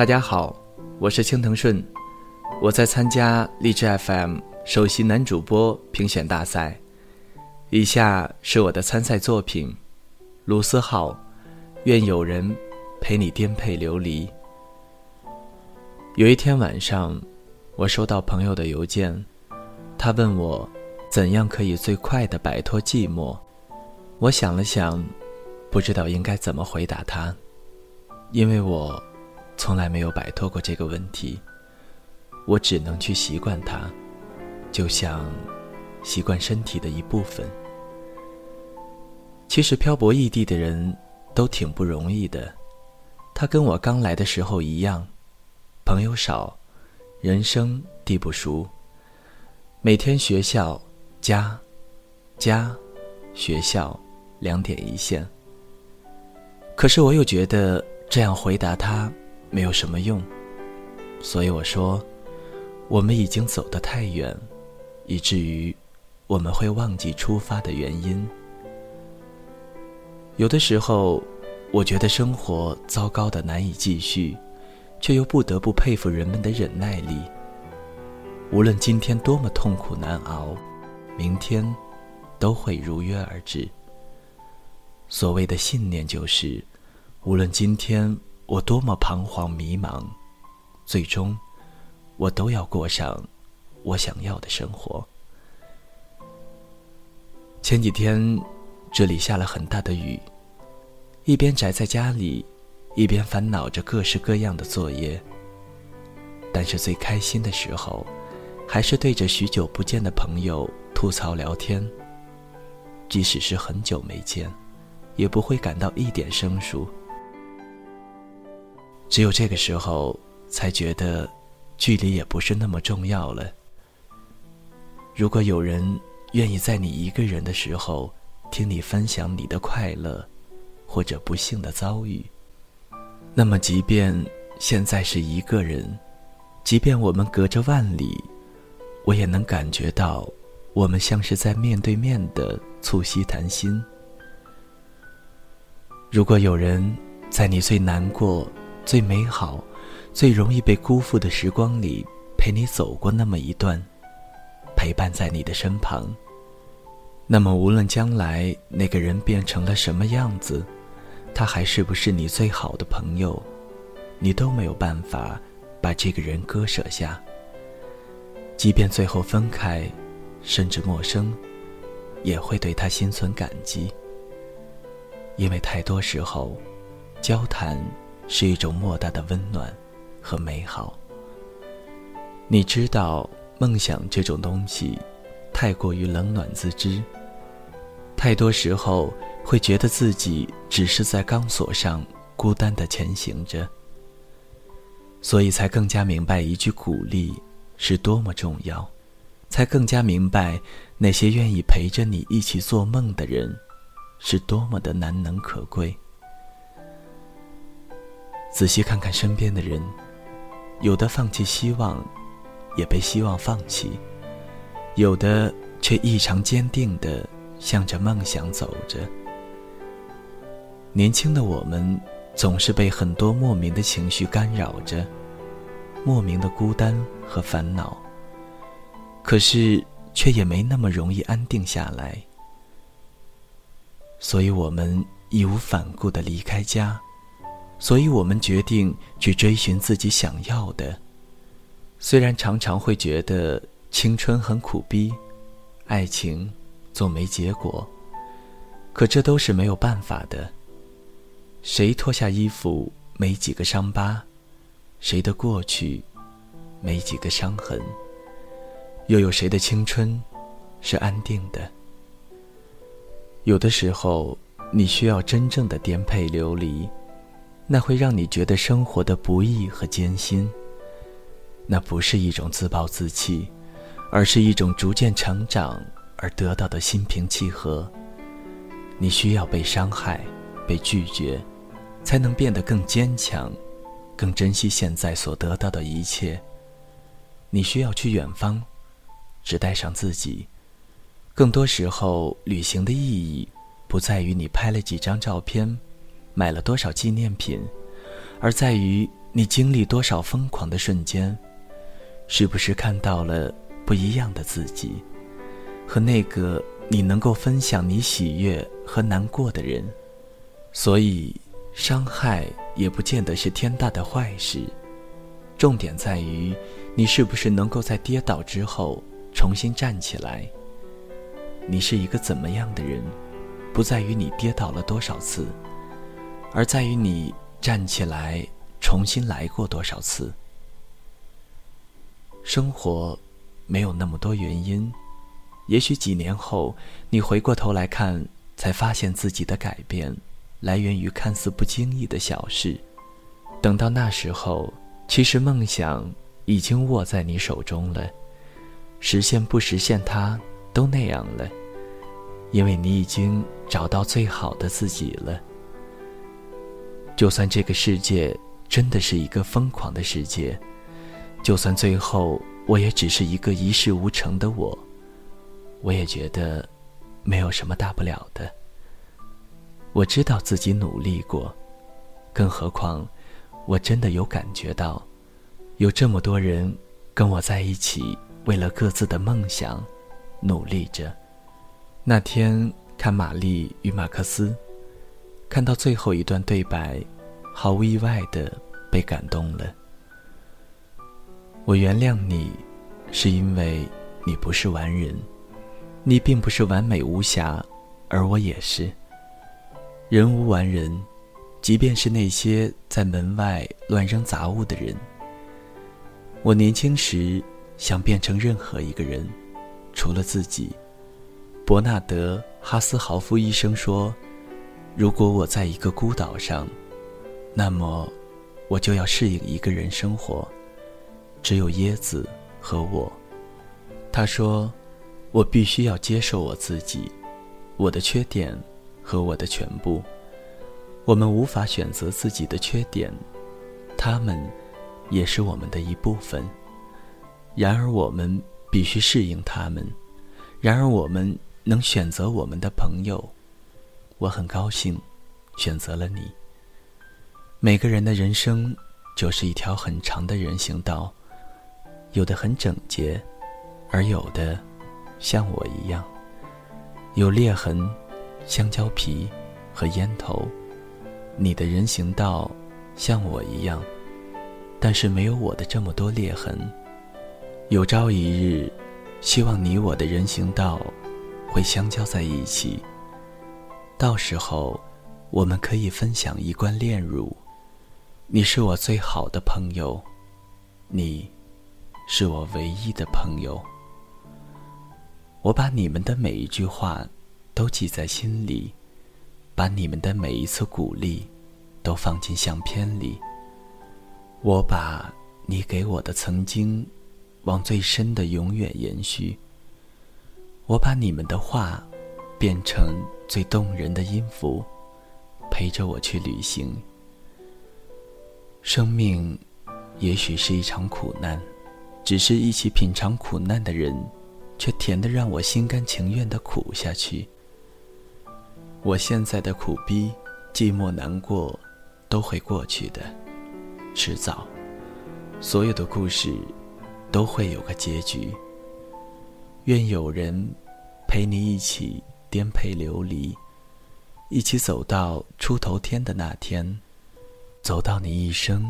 大家好，我是青藤顺，我在参加荔枝 FM 首席男主播评选大赛。以下是我的参赛作品《卢思浩》，愿有人陪你颠沛流离。有一天晚上，我收到朋友的邮件，他问我怎样可以最快的摆脱寂寞。我想了想，不知道应该怎么回答他，因为我。从来没有摆脱过这个问题，我只能去习惯它，就像习惯身体的一部分。其实漂泊异地的人都挺不容易的，他跟我刚来的时候一样，朋友少，人生地不熟，每天学校、家、家、学校两点一线。可是我又觉得这样回答他。没有什么用，所以我说，我们已经走得太远，以至于我们会忘记出发的原因。有的时候，我觉得生活糟糕的难以继续，却又不得不佩服人们的忍耐力。无论今天多么痛苦难熬，明天都会如约而至。所谓的信念就是，无论今天。我多么彷徨迷茫，最终，我都要过上我想要的生活。前几天，这里下了很大的雨，一边宅在家里，一边烦恼着各式各样的作业。但是最开心的时候，还是对着许久不见的朋友吐槽聊天。即使是很久没见，也不会感到一点生疏。只有这个时候，才觉得距离也不是那么重要了。如果有人愿意在你一个人的时候听你分享你的快乐或者不幸的遭遇，那么即便现在是一个人，即便我们隔着万里，我也能感觉到我们像是在面对面的促膝谈心。如果有人在你最难过，最美好、最容易被辜负的时光里，陪你走过那么一段，陪伴在你的身旁。那么，无论将来那个人变成了什么样子，他还是不是你最好的朋友，你都没有办法把这个人割舍下。即便最后分开，甚至陌生，也会对他心存感激。因为太多时候，交谈。是一种莫大的温暖和美好。你知道，梦想这种东西，太过于冷暖自知。太多时候会觉得自己只是在钢索上孤单的前行着，所以才更加明白一句鼓励是多么重要，才更加明白那些愿意陪着你一起做梦的人，是多么的难能可贵。仔细看看身边的人，有的放弃希望，也被希望放弃；有的却异常坚定地向着梦想走着。年轻的我们总是被很多莫名的情绪干扰着，莫名的孤单和烦恼。可是却也没那么容易安定下来，所以我们义无反顾地离开家。所以我们决定去追寻自己想要的，虽然常常会觉得青春很苦逼，爱情总没结果，可这都是没有办法的。谁脱下衣服没几个伤疤，谁的过去没几个伤痕，又有谁的青春是安定的？有的时候，你需要真正的颠沛流离。那会让你觉得生活的不易和艰辛。那不是一种自暴自弃，而是一种逐渐成长而得到的心平气和。你需要被伤害，被拒绝，才能变得更坚强，更珍惜现在所得到的一切。你需要去远方，只带上自己。更多时候，旅行的意义不在于你拍了几张照片。买了多少纪念品，而在于你经历多少疯狂的瞬间？是不是看到了不一样的自己，和那个你能够分享你喜悦和难过的人？所以，伤害也不见得是天大的坏事。重点在于，你是不是能够在跌倒之后重新站起来？你是一个怎么样的人，不在于你跌倒了多少次，而在于你站起来重新来过多少次。生活没有那么多原因，也许几年后你回过头来看，才发现自己的改变来源于看似不经意的小事。等到那时候，其实梦想已经握在你手中了，实现不实现它都那样了，因为你已经找到最好的自己了。就算这个世界真的是一个疯狂的世界。就算最后我也只是一个一事无成的我，我也觉得没有什么大不了的。我知道自己努力过，更何况我真的有感觉到，有这么多人跟我在一起，为了各自的梦想努力着。那天看《玛丽与马克思》，看到最后一段对白，毫无意外的被感动了。我原谅你，是因为你不是完人，你并不是完美无瑕，而我也是。人无完人，即便是那些在门外乱扔杂物的人。我年轻时想变成任何一个人，除了自己。伯纳德·哈斯豪夫医生说：“如果我在一个孤岛上，那么我就要适应一个人生活。”只有椰子和我。他说：“我必须要接受我自己，我的缺点和我的全部。我们无法选择自己的缺点，他们也是我们的一部分。然而，我们必须适应他们。然而，我们能选择我们的朋友。我很高兴，选择了你。每个人的人生就是一条很长的人行道。”有的很整洁，而有的像我一样有裂痕、香蕉皮和烟头。你的人行道像我一样，但是没有我的这么多裂痕。有朝一日，希望你我的人行道会相交在一起。到时候，我们可以分享一罐炼乳。你是我最好的朋友，你。是我唯一的朋友。我把你们的每一句话都记在心里，把你们的每一次鼓励都放进相片里。我把你给我的曾经往最深的永远延续。我把你们的话变成最动人的音符，陪着我去旅行。生命也许是一场苦难。只是一起品尝苦难的人，却甜得让我心甘情愿的苦下去。我现在的苦逼、寂寞、难过，都会过去的，迟早。所有的故事，都会有个结局。愿有人陪你一起颠沛流离，一起走到出头天的那天，走到你一生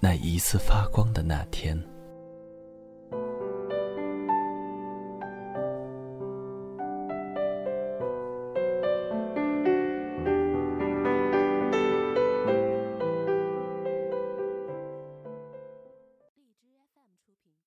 那一次发光的那天。